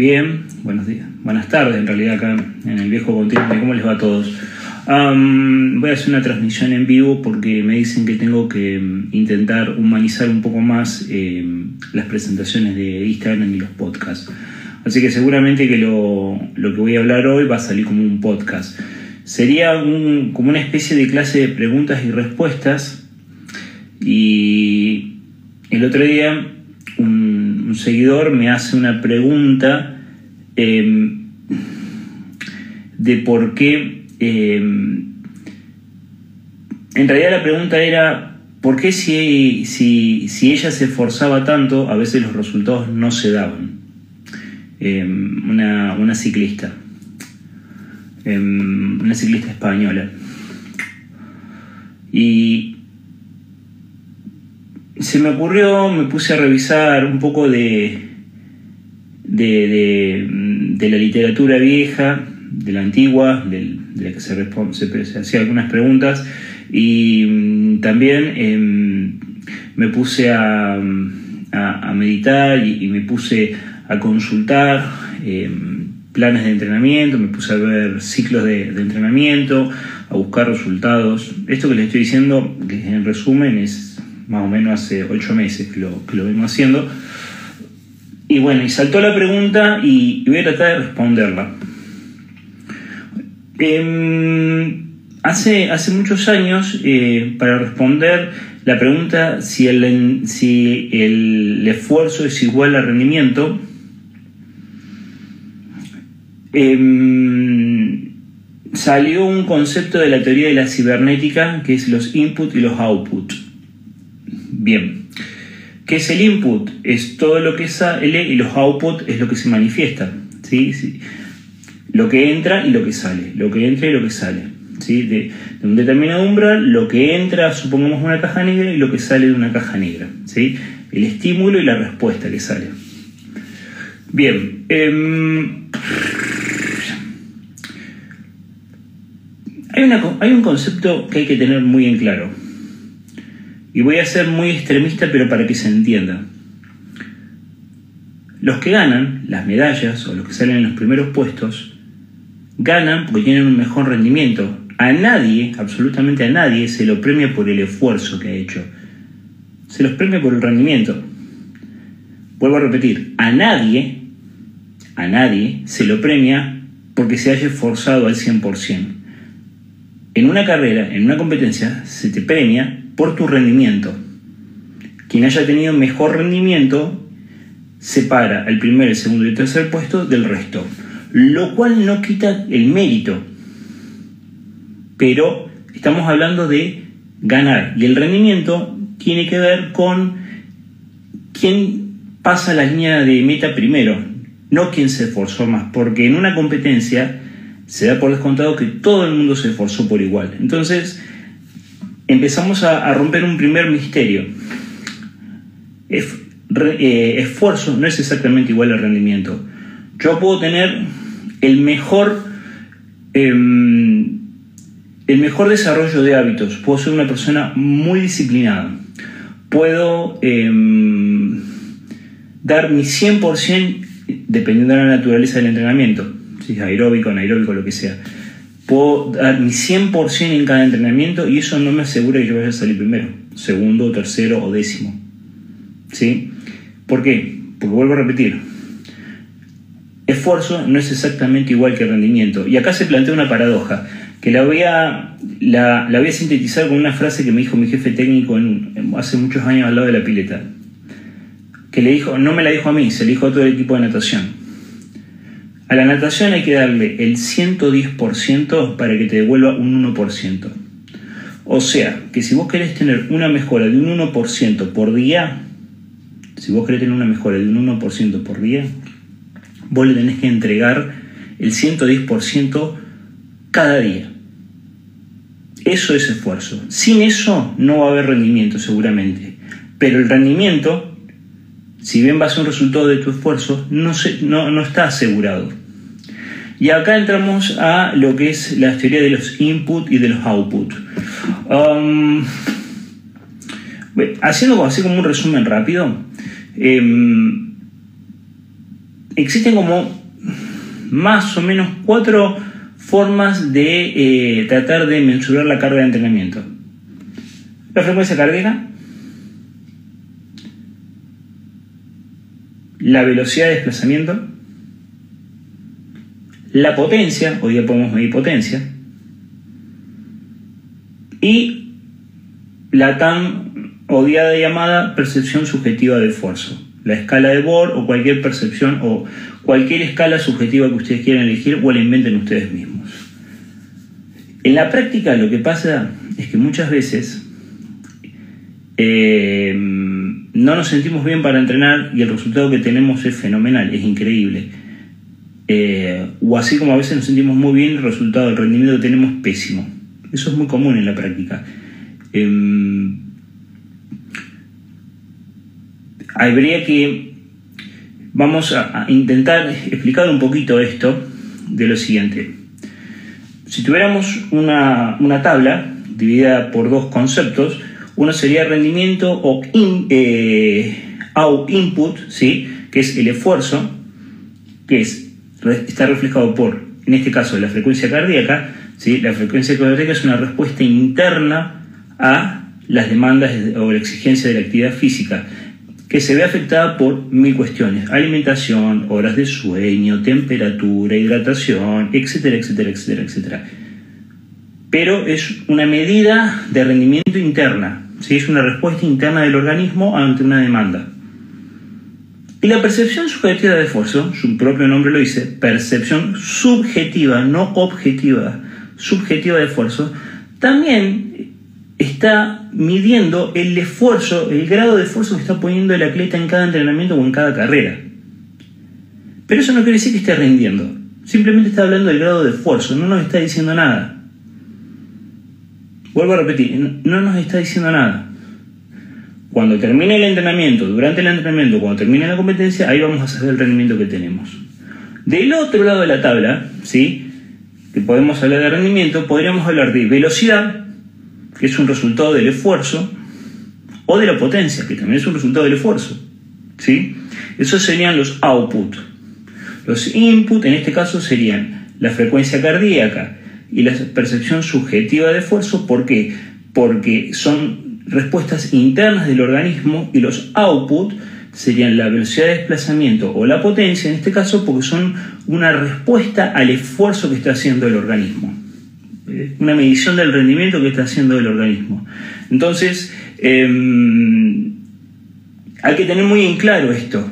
Bien, buenos días, buenas tardes en realidad acá en el viejo continente. ¿Cómo les va a todos? voy a hacer una transmisión en vivo porque me dicen que tengo que mm, intentar humanizar un poco más eh, las presentaciones de Instagram y los podcasts. Así que seguramente que lo, lo, que voy a hablar hoy va a salir como un podcast. Sería como una especie de clase de preguntas y respuestas. Y el otro día un, seguidor me hace una pregunta em, de por qué... Em, en realidad la pregunta era, ¿por qué si, si, ella se esforzaba tanto, a veces los resultados no se daban? Em, una, una, ciclista, una ciclista española. Y, se me ocurrió, me puse a revisar un poco de, de, la literatura vieja, de la antigua, de, la que se, hacía algunas preguntas, y mm, también em, me puse a, meditar y, me puse a consultar em, planes de entrenamiento, me puse a ver ciclos de, entrenamiento, a buscar resultados. Esto que les estoy diciendo, en resumen, es más o menos hace ocho meses que lo, que lo vengo haciendo. Y bueno, y saltó la pregunta y, voy a tratar de responderla. Em, hace, hace muchos años, eh, para responder la pregunta si el, si el esfuerzo es igual al rendimiento, em, salió un concepto de la teoría de la cibernética que es los input y los output. Bien. ¿Qué es el input? Es todo lo que sale y los output es lo que se manifiesta. ¿sí? Lo que entra y lo que sale. Lo que entra y lo que sale. ¿sí? De, un determinado umbral, lo que entra, supongamos, una caja negra y lo que sale de una caja negra. ¿sí? El estímulo y la respuesta que sale. Bien. Em, hay, hay un concepto que hay que tener muy en claro. Y voy a ser muy extremista, pero para que se entienda. Los que ganan las medallas o los que salen en los primeros puestos, ganan porque tienen un mejor rendimiento. A nadie, absolutamente a nadie, se lo premia por el esfuerzo que ha hecho. Se los premia por el rendimiento. Vuelvo a repetir, a nadie, a nadie se lo premia porque se haya esforzado al 100%. En una carrera, en una competencia, se te premia por tu rendimiento. Quien haya tenido mejor rendimiento separa el primer, el segundo y el tercer puesto del resto, lo cual no quita el mérito, pero estamos hablando de ganar y el rendimiento tiene que ver con quién pasa la línea de meta primero, no quién se esforzó más, porque en una competencia se da por descontado que todo el mundo se esforzó por igual. Entonces, empezamos a, romper un primer misterio. Eh, esfuerzo no es exactamente igual al rendimiento. Yo puedo tener el mejor, em, el mejor desarrollo de hábitos, puedo ser una persona muy disciplinada, puedo em, dar mi 100% dependiendo de la naturaleza del entrenamiento, si es aeróbico, anaeróbico, lo que sea puedo dar mi 100% en cada entrenamiento y eso no me asegura que yo vaya a salir primero, segundo, tercero o décimo. ¿Sí? ¿Por qué? Porque vuelvo a repetir, esfuerzo no es exactamente igual que rendimiento. Y acá se plantea una paradoja, que la voy a, la, voy a sintetizar con una frase que me dijo mi jefe técnico hace muchos años al lado de la pileta. Que le dijo, no me la dijo a mí, se le dijo a todo el equipo de natación. A la natación hay que darle el 110% para que te devuelva un 1%. O sea, que si vos querés tener una mejora de un 1% por día, si vos querés tener una mejora de un 1% por día, vos le tenés que entregar el 110% cada día. Eso es esfuerzo. Sin eso no va a haber rendimiento seguramente. Pero el rendimiento, si bien va a ser un resultado de tu esfuerzo, no, no, está asegurado. Y acá entramos a lo que es la teoría de los input y de los output. Um, haciendo así como un resumen rápido, em, existen como más o menos cuatro formas de eh, tratar de mensurar la carga de entrenamiento. La frecuencia cardíaca, la velocidad de desplazamiento, la potencia, hoy día podemos medir potencia, y la tan odiada llamada percepción subjetiva de esfuerzo, la escala de Bohr o cualquier percepción o cualquier escala subjetiva que ustedes quieran elegir o la inventen ustedes mismos. En la práctica lo que pasa es que muchas veces eh, no nos sentimos bien para entrenar y el resultado que tenemos es fenomenal, es increíble. Eh, o así como a veces nos sentimos muy bien, el resultado, del rendimiento que tenemos pésimo. Eso es muy común en la práctica. Em, habría que, vamos a, intentar explicar un poquito esto de lo siguiente. Si tuviéramos una, tabla dividida por dos conceptos, uno sería rendimiento o eh, input, ¿sí? que es el esfuerzo, que es, está reflejado por, en este caso, la frecuencia cardíaca. ¿sí? La frecuencia cardíaca es una respuesta interna a las demandas o la exigencia de la actividad física que se ve afectada por mil cuestiones, alimentación, horas de sueño, temperatura, hidratación, etcétera, etcétera, etcétera, etcétera. Pero es una medida de rendimiento interna, ¿sí? es una respuesta interna del organismo ante una demanda. Y la percepción subjetiva de esfuerzo, su propio nombre lo dice, percepción subjetiva, no objetiva, subjetiva de esfuerzo, también está midiendo el esfuerzo, el grado de esfuerzo que está poniendo el atleta en cada entrenamiento o en cada carrera. Pero eso no quiere decir que esté rindiendo. Simplemente está hablando del grado de esfuerzo, no nos está diciendo nada. Vuelvo a repetir, no nos está diciendo nada. Cuando termine el entrenamiento, durante el entrenamiento, cuando termine la competencia, ahí vamos a saber el rendimiento que tenemos. Del otro lado de la tabla, ¿sí? que podemos hablar de rendimiento, podríamos hablar de velocidad, que es un resultado del esfuerzo, o de la potencia, que también es un resultado del esfuerzo. ¿sí? Esos serían los output. Los input en este caso serían la frecuencia cardíaca y la percepción subjetiva de esfuerzo. ¿Por qué? Porque son respuestas internas del organismo y los output serían la velocidad de desplazamiento o la potencia en este caso porque son una respuesta al esfuerzo que está haciendo el organismo una medición del rendimiento que está haciendo el organismo. Entonces, em, hay que tener muy en claro esto,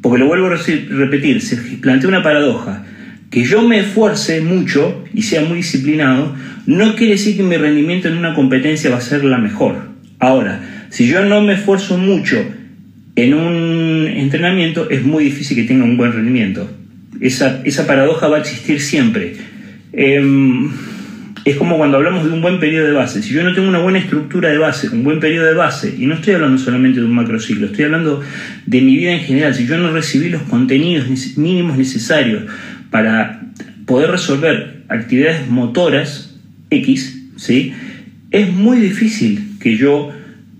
porque lo vuelvo a repetir, se plantea una paradoja. Que yo me esfuerce mucho y sea muy disciplinado, no quiere decir que mi rendimiento en una competencia va a ser la mejor. Ahora, si yo no me esfuerzo mucho en un entrenamiento, es muy difícil que tenga un buen rendimiento. Esa, paradoja va a existir siempre. Em, es como cuando hablamos de un buen periodo de base. Si yo no tengo una buena estructura de base, un buen periodo de base, y no estoy hablando solamente de un macrociclo, estoy hablando de mi vida en general, si yo no recibí los contenidos mínimos necesarios para poder resolver actividades motoras X, ¿sí? es muy difícil que yo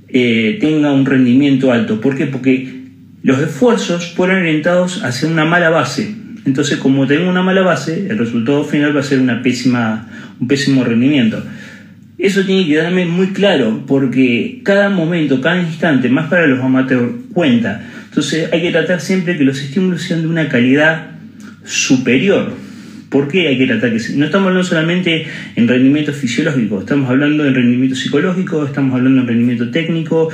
eh, tenga un rendimiento alto. ¿Por qué? Porque los esfuerzos fueron orientados hacia una mala base. Entonces, como tengo una mala base, el resultado final va a ser una pésima un pésimo rendimiento. Eso tiene que darme muy claro, porque cada momento, cada instante, más para los amateurs, cuenta. Entonces hay que tratar siempre que los estímulos sean de una calidad superior. ¿Por qué hay que No estamos hablando solamente en rendimiento fisiológico, estamos hablando en rendimiento psicológico, estamos hablando en rendimiento técnico,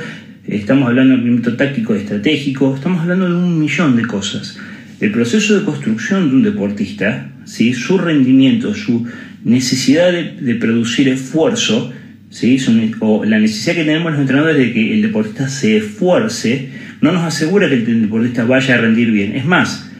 estamos hablando de rendimiento táctico estratégico, estamos hablando de un millón de cosas. El proceso de construcción de un deportista, ¿sí? su rendimiento, su necesidad de, producir esfuerzo, ¿sí? o la necesidad que tenemos los entrenadores de que el deportista se esfuerce, no nos asegura que el deportista vaya a rendir bien. Es más,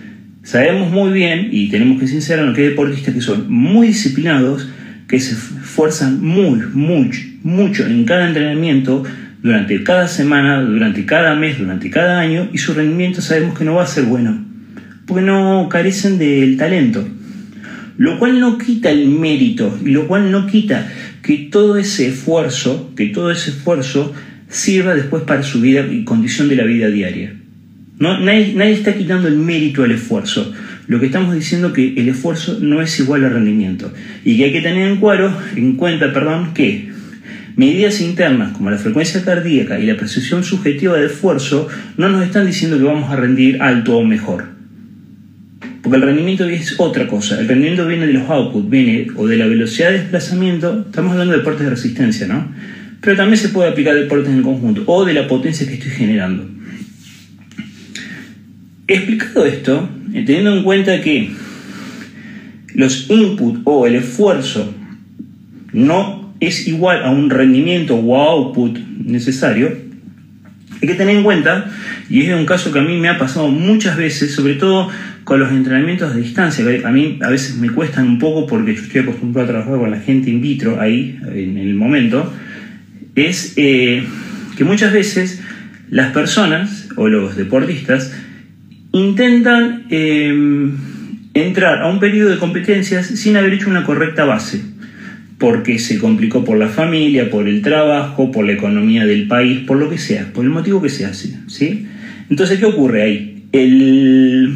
sabemos muy bien, y tenemos que sincerarnos, que hay deportistas que son muy disciplinados, que se esfuerzan muy, mucho, mucho en cada entrenamiento, durante cada semana, durante cada mes, durante cada año, y su rendimiento sabemos que no va a ser bueno, porque no carecen del talento. Lo cual no quita el mérito, y lo cual no quita que todo ese esfuerzo, que todo ese esfuerzo sirva después para su vida y condición de la vida diaria. Nadie, está quitando el mérito al esfuerzo. Lo que estamos diciendo es que el esfuerzo no es igual al rendimiento y que hay que tener en, cuenta perdón, que medidas internas como la frecuencia cardíaca y la precisión subjetiva de esfuerzo no nos están diciendo que vamos a rendir alto o mejor. Porque el rendimiento es otra cosa. El rendimiento viene de los outputs, viene o de la velocidad de desplazamiento. Estamos hablando de deportes de resistencia, ¿no? Pero también se puede aplicar deportes en conjunto o de la potencia que estoy generando. Explicado esto, eh, teniendo en cuenta que los inputs o el esfuerzo no es igual a un rendimiento o output necesario, hay que tener en cuenta, y es un caso que a mí me ha pasado muchas veces, sobre todo con los entrenamientos de distancia, que a mí a veces me cuestan un poco porque yo estoy acostumbrado a trabajar con la gente in vitro ahí, en el momento, es eh, que muchas veces las personas o los deportistas intentan em, entrar a un periodo de competencias sin haber hecho una correcta base, porque se complicó por la familia, por el trabajo, por la economía del país, por lo que sea, por el motivo que se hace. ¿sí? Entonces, ¿qué ocurre ahí? El...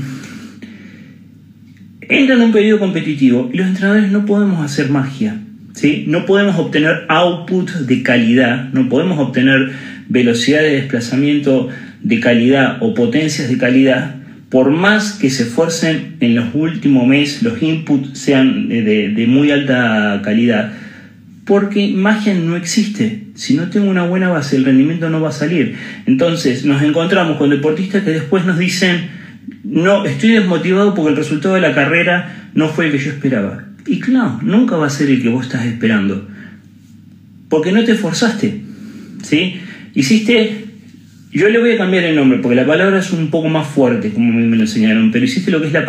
Entran a un periodo competitivo y los entrenadores no podemos hacer magia. ¿sí? No podemos obtener output de calidad, no podemos obtener velocidad de desplazamiento de calidad o potencias de calidad por más que se esfuercen en los últimos meses, los inputs sean de, muy alta calidad, porque magia no existe. Si no tengo una buena base, el rendimiento no va a salir. Entonces nos encontramos con deportistas que después nos dicen, no, estoy desmotivado porque el resultado de la carrera no fue el que yo esperaba. Y claro, nunca va a ser el que vos estás esperando. Porque no te esforzaste. ¿sí? Hiciste yo le voy a cambiar el nombre porque la palabra es un poco más fuerte, como me lo enseñaron, pero hiciste lo que es la,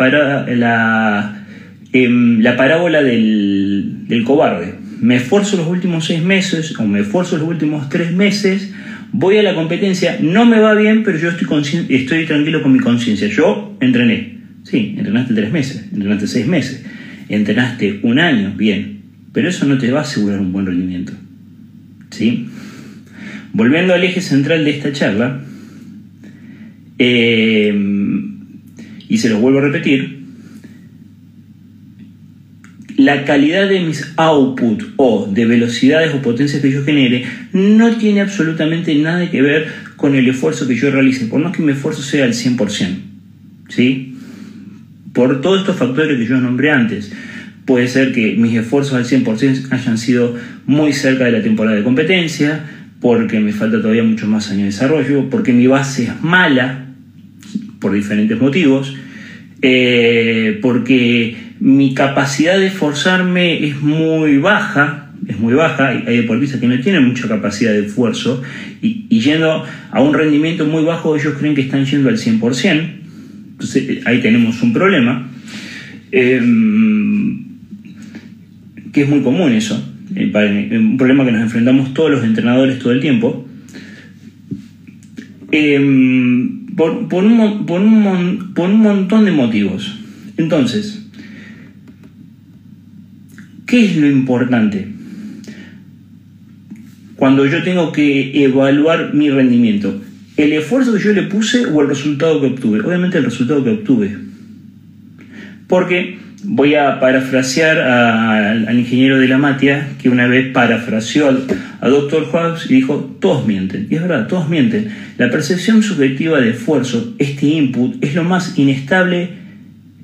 la, em, la parábola del, del, cobarde. Me esfuerzo los últimos seis meses o me esfuerzo los últimos tres meses, voy a la competencia, no me va bien, pero yo estoy, estoy tranquilo con mi conciencia. Yo entrené. Sí, entrenaste tres meses, entrenaste seis meses, entrenaste un año, bien, pero eso no te va a asegurar un buen rendimiento. ¿Sí? Volviendo al eje central de esta charla, eh, y se lo vuelvo a repetir, la calidad de mis outputs o de velocidades o potencias que yo genere no tiene absolutamente nada que ver con el esfuerzo que yo realice, por más que mi esfuerzo sea al 100%. ¿sí? Por todos estos factores que yo nombré antes. Puede ser que mis esfuerzos al 100% hayan sido muy cerca de la temporada de competencia, porque me falta todavía mucho más años de desarrollo, porque mi base es mala por diferentes motivos, eh, porque mi capacidad de esforzarme es muy baja, es muy baja, hay deportistas que no tienen mucha capacidad de esfuerzo y, yendo a un rendimiento muy bajo ellos creen que están yendo al 100%, entonces ahí tenemos un problema, eh, que es muy común eso. Eh, un problema que nos enfrentamos todos los entrenadores todo el tiempo, em, por, un, por, un, montón de motivos. Entonces, ¿qué es lo importante? Cuando yo tengo que evaluar mi rendimiento, ¿el esfuerzo que yo le puse o el resultado que obtuve? Obviamente el resultado que obtuve. Porque voy a parafrasear al ingeniero de la Matia, que una vez parafraseó a Dr. Hobbes y dijo, todos mienten. Y es verdad, todos mienten. La percepción subjetiva de esfuerzo, este input, es lo más inestable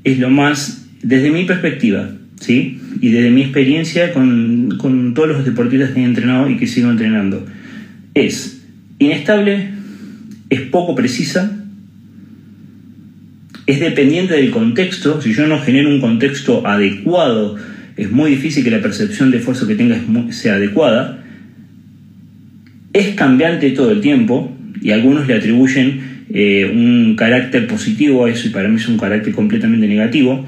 es lo más, desde mi perspectiva, ¿sí? Y desde mi experiencia con, con todos los deportistas que he entrenado y que sigo entrenando, es inestable, es poco precisa, es dependiente del contexto. Si yo no genero un contexto adecuado, es muy difícil que la percepción de esfuerzo que tenga sea adecuada. Es cambiante todo el tiempo y algunos le atribuyen eh, un carácter positivo a eso y para mí es un carácter completamente negativo.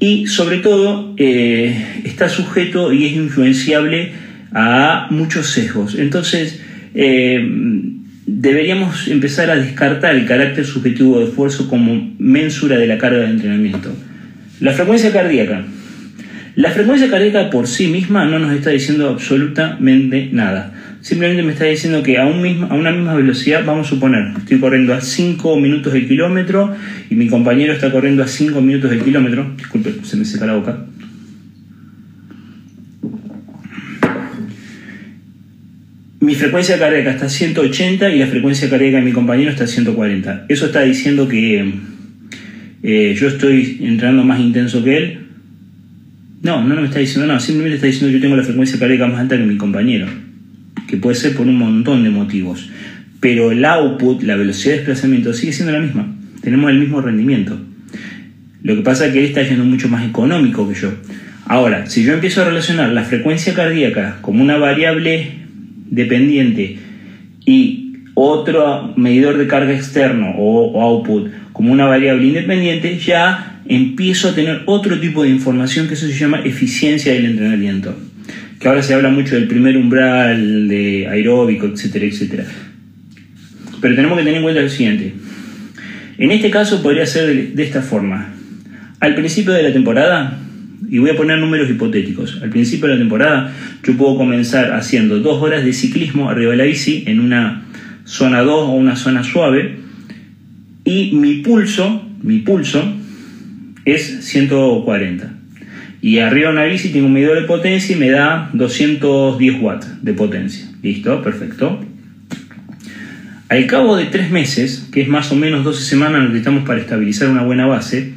Y sobre todo eh, está sujeto y es influenciable a muchos sesgos. Entonces, eh, deberíamos empezar a descartar el carácter subjetivo de esfuerzo como mensura de la carga de entrenamiento. La frecuencia cardíaca. La frecuencia cardíaca por sí misma no nos está diciendo absolutamente nada. Simplemente me está diciendo que a, un a una misma velocidad, vamos a suponer, estoy corriendo a 5 minutos el kilómetro y mi compañero está corriendo a 5 minutos el kilómetro. Disculpe, se me seca la boca. Mi frecuencia cardíaca está a 180 y la frecuencia cardíaca de mi compañero está a 140. Eso está diciendo que eh, yo estoy entrando más intenso que él. No, no, me está diciendo nada, simplemente está diciendo que yo tengo la frecuencia cardíaca más alta que mi compañero, que puede ser por un montón de motivos. Pero el output, la velocidad de desplazamiento, sigue siendo la misma. Tenemos el mismo rendimiento. Lo que pasa es que él está yendo mucho más económico que yo. Ahora, si yo empiezo a relacionar la frecuencia cardíaca como una variable dependiente y otro medidor de carga externo o, output como una variable independiente, ya empiezo a tener otro tipo de información que eso se llama eficiencia del entrenamiento. Que ahora se habla mucho del primer umbral, de aeróbico, etcétera, etcétera. Pero tenemos que tener en cuenta lo siguiente. En este caso podría ser de esta forma. Al principio de la temporada, y voy a poner números hipotéticos. Al principio de la temporada yo puedo comenzar haciendo dos horas de ciclismo arriba de la bici en una zona 2 o una zona suave y mi pulso, mi pulso es 140. Y arriba de una bici tengo un medidor de potencia y me da 210 watts de potencia. ¿Listo? Perfecto. Al cabo de tres meses, que es más o menos 12 semanas necesitamos para estabilizar una buena base,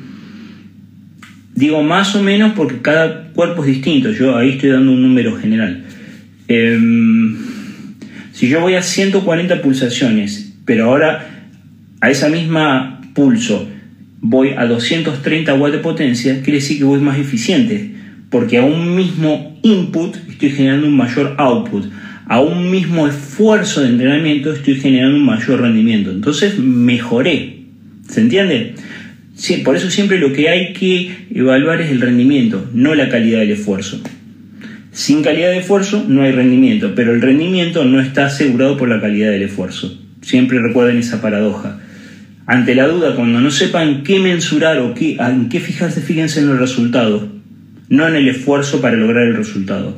Digo más o menos porque cada cuerpo es distinto, yo ahí estoy dando un número general. Em, si yo voy a 140 pulsaciones, pero ahora a esa misma pulso voy a 230 watts de potencia, quiere decir que voy más eficiente, porque a un mismo input estoy generando un mayor output, a un mismo esfuerzo de entrenamiento estoy generando un mayor rendimiento, entonces mejoré, ¿se entiende? Por eso siempre lo que hay que evaluar es el rendimiento, no la calidad del esfuerzo. Sin calidad de esfuerzo no hay rendimiento, pero el rendimiento no está asegurado por la calidad del esfuerzo. Siempre recuerden esa paradoja. Ante la duda, cuando no sepan qué mensurar o qué, en qué fijarse, fíjense en los resultados, no en el esfuerzo para lograr el resultado.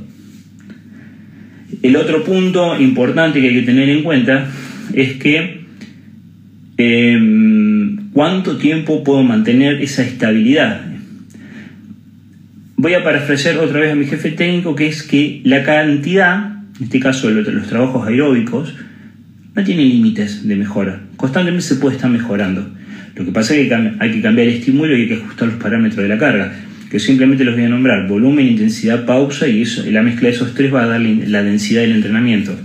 El otro punto importante que hay que tener en cuenta es que em, ¿Cuánto tiempo puedo mantener esa estabilidad? Voy a parafrasear otra vez a mi jefe técnico, que es que la cantidad, en este caso los trabajos aeróbicos, no tiene límites de mejora. Constantemente se puede estar mejorando. Lo que pasa es que hay que cambiar el estímulo y hay que ajustar los parámetros de la carga, que simplemente los voy a nombrar, volumen, intensidad, pausa, y eso, la mezcla de esos tres va a dar la densidad del entrenamiento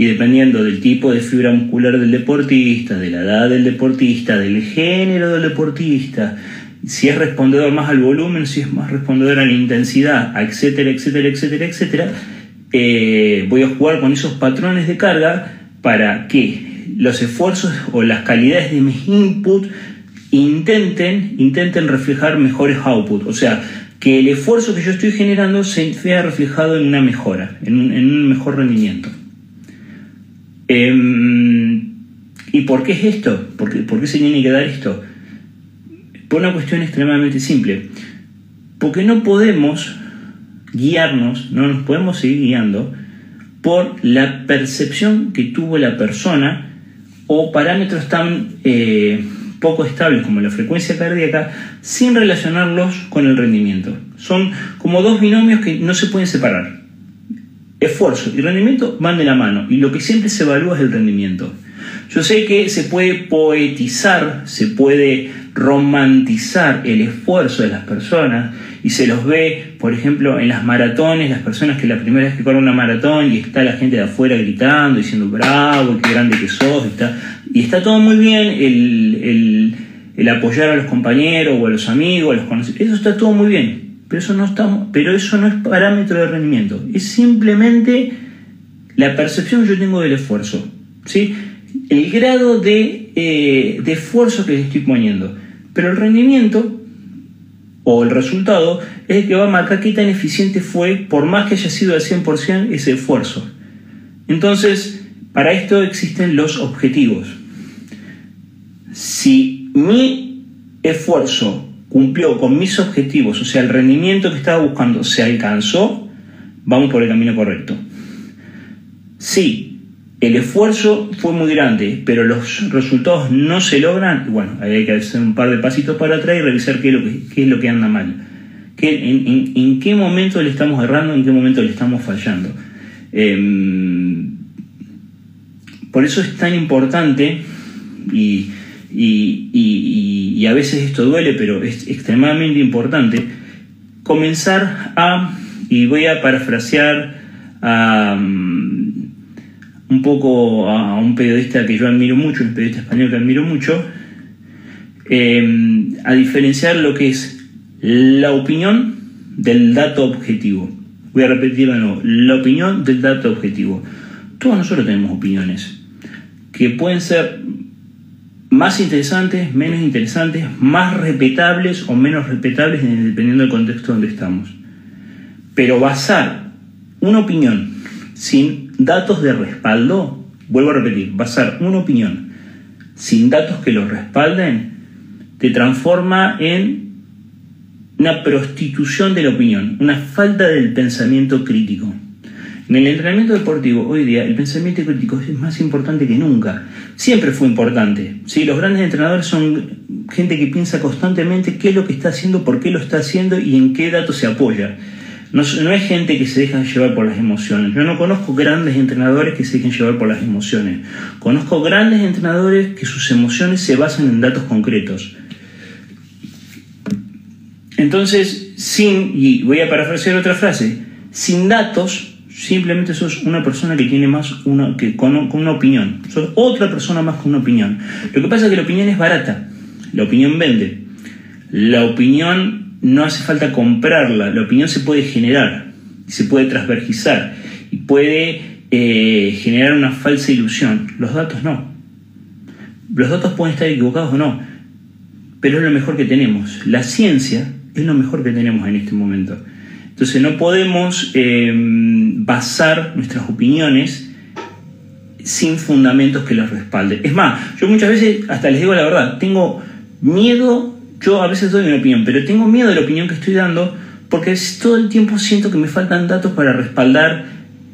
y dependiendo del tipo de fibra muscular del deportista, de la edad del deportista, del género del deportista, si es respondedor más al volumen, si es más respondedor a la intensidad, etcétera, etcétera, etcétera, etcétera, eh, voy a jugar con esos patrones de carga para que los esfuerzos o las calidades de mis inputs intenten, intenten reflejar mejores outputs. O sea, que el esfuerzo que yo estoy generando se vea reflejado en una mejora, en un mejor rendimiento. Em, ¿Y por qué es esto? ¿Por qué, se tiene que dar esto? Por una cuestión extremadamente simple. Porque no podemos guiarnos, no nos podemos seguir guiando por la percepción que tuvo la persona o parámetros tan eh, poco estables como la frecuencia cardíaca sin relacionarlos con el rendimiento. Son como dos binomios que no se pueden separar. Esfuerzo y rendimiento van de la mano y lo que siempre se evalúa es el rendimiento. Yo sé que se puede poetizar, se puede romantizar el esfuerzo de las personas y se los ve, por ejemplo, en las maratones, las personas que la primera vez que corren una maratón y está la gente de afuera gritando, diciendo bravo, qué grande que sos, y está, y está todo muy bien, el, el, apoyar a los compañeros o a los amigos, a los conocidos, eso está todo muy bien, pero eso no, está, pero eso no es parámetro de rendimiento, es simplemente la percepción que yo tengo del esfuerzo. ¿sí? el grado de, eh, de esfuerzo que le estoy poniendo. Pero el rendimiento o el resultado es el que va a marcar qué tan eficiente fue, por más que haya sido al 100% ese esfuerzo. Entonces, para esto existen los objetivos. Si mi esfuerzo cumplió con mis objetivos, o sea, el rendimiento que estaba buscando se alcanzó, vamos por el camino correcto. Si el esfuerzo fue muy grande, pero los resultados no se logran, bueno, hay que hacer un par de pasitos para atrás y revisar qué es lo que, es lo que anda mal. en, qué momento le estamos errando, en qué momento le estamos fallando. Em, por eso es tan importante y, y, a veces esto duele, pero es extremadamente importante, comenzar a, y voy a parafrasear a un poco a, un periodista que yo admiro mucho, un periodista español que admiro mucho, eh, a diferenciar lo que es la opinión del dato objetivo. Voy a repetirlo de nuevo, la opinión del dato objetivo. Todos nosotros tenemos opiniones que pueden ser más interesantes, menos interesantes, más respetables o menos respetables dependiendo del contexto donde estamos. Pero basar una opinión sin datos de respaldo, vuelvo a repetir, basar una opinión sin datos que lo respalden, te transforma en una prostitución de la opinión, una falta del pensamiento crítico. En el entrenamiento deportivo hoy día el pensamiento crítico es más importante que nunca. Siempre fue importante. ¿sí? Los grandes entrenadores son gente que piensa constantemente qué es lo que está haciendo, por qué lo está haciendo y en qué datos se apoya. No, no es gente que se deja llevar por las emociones. Yo no conozco grandes entrenadores que se dejen llevar por las emociones. Conozco grandes entrenadores que sus emociones se basan en datos concretos. Entonces, sin, y voy a parafrasear otra frase, sin datos, simplemente sos una persona que tiene más una, que con, una opinión. Sos otra persona más con una opinión. Lo que pasa es que la opinión es barata. La opinión vende. La opinión no hace falta comprarla, la opinión se puede generar, se puede transvergizar y puede eh, generar una falsa ilusión. Los datos no. Los datos pueden estar equivocados o no, pero es lo mejor que tenemos. La ciencia es lo mejor que tenemos en este momento. Entonces no podemos eh, basar nuestras opiniones sin fundamentos que los respalden. Es más, yo muchas veces, hasta les digo la verdad, tengo miedo yo a veces doy mi opinión, pero tengo miedo de la opinión que estoy dando porque todo el tiempo siento que me faltan datos para respaldar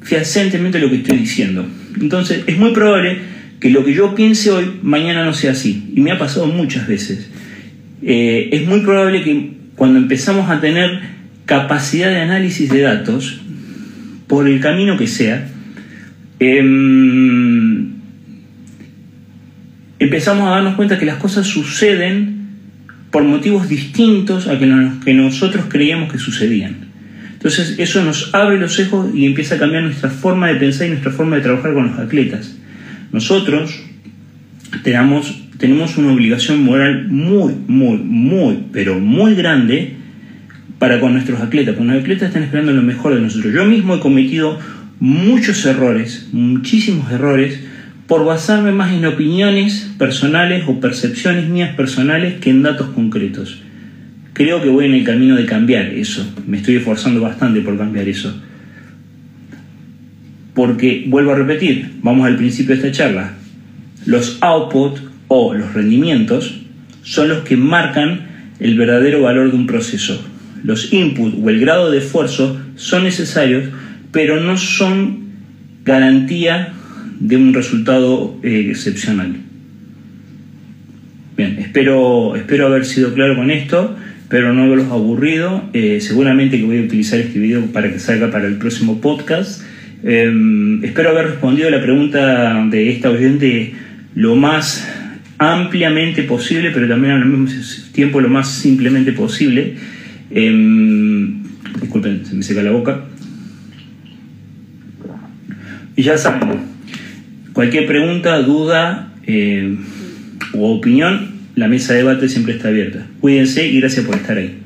fehacientemente lo que estoy diciendo. Entonces es muy probable que lo que yo piense hoy mañana no sea así. Y me ha pasado muchas veces. Eh, es muy probable que cuando empezamos a tener capacidad de análisis de datos, por el camino que sea, em, empezamos a darnos cuenta que las cosas suceden por motivos distintos a que, que nosotros creíamos que sucedían. Entonces eso nos abre los ojos y empieza a cambiar nuestra forma de pensar y nuestra forma de trabajar con los atletas. Nosotros tenemos, tenemos una obligación moral muy, muy, muy, pero muy grande para con nuestros atletas, porque los atletas están esperando lo mejor de nosotros. Yo mismo he cometido muchos errores, muchísimos errores, por basarme más en opiniones personales o percepciones mías personales que en datos concretos. Creo que voy en el camino de cambiar eso. Me estoy esforzando bastante por cambiar eso. Porque, vuelvo a repetir, vamos al principio de esta charla, los outputs o los rendimientos son los que marcan el verdadero valor de un proceso. Los inputs o el grado de esfuerzo son necesarios, pero no son garantía de un resultado eh, excepcional. Bien, espero, espero haber sido claro con esto, pero no haberlos aburrido. Eh, seguramente que voy a utilizar este video para que salga para el próximo podcast. Em, espero haber respondido a la pregunta de esta oyente lo más ampliamente posible, pero también al mismo tiempo lo más simplemente posible. Em, disculpen, se me seca la boca. Y ya saben, cualquier pregunta, duda eh, u opinión, la mesa de debate siempre está abierta. Cuídense y gracias por estar ahí.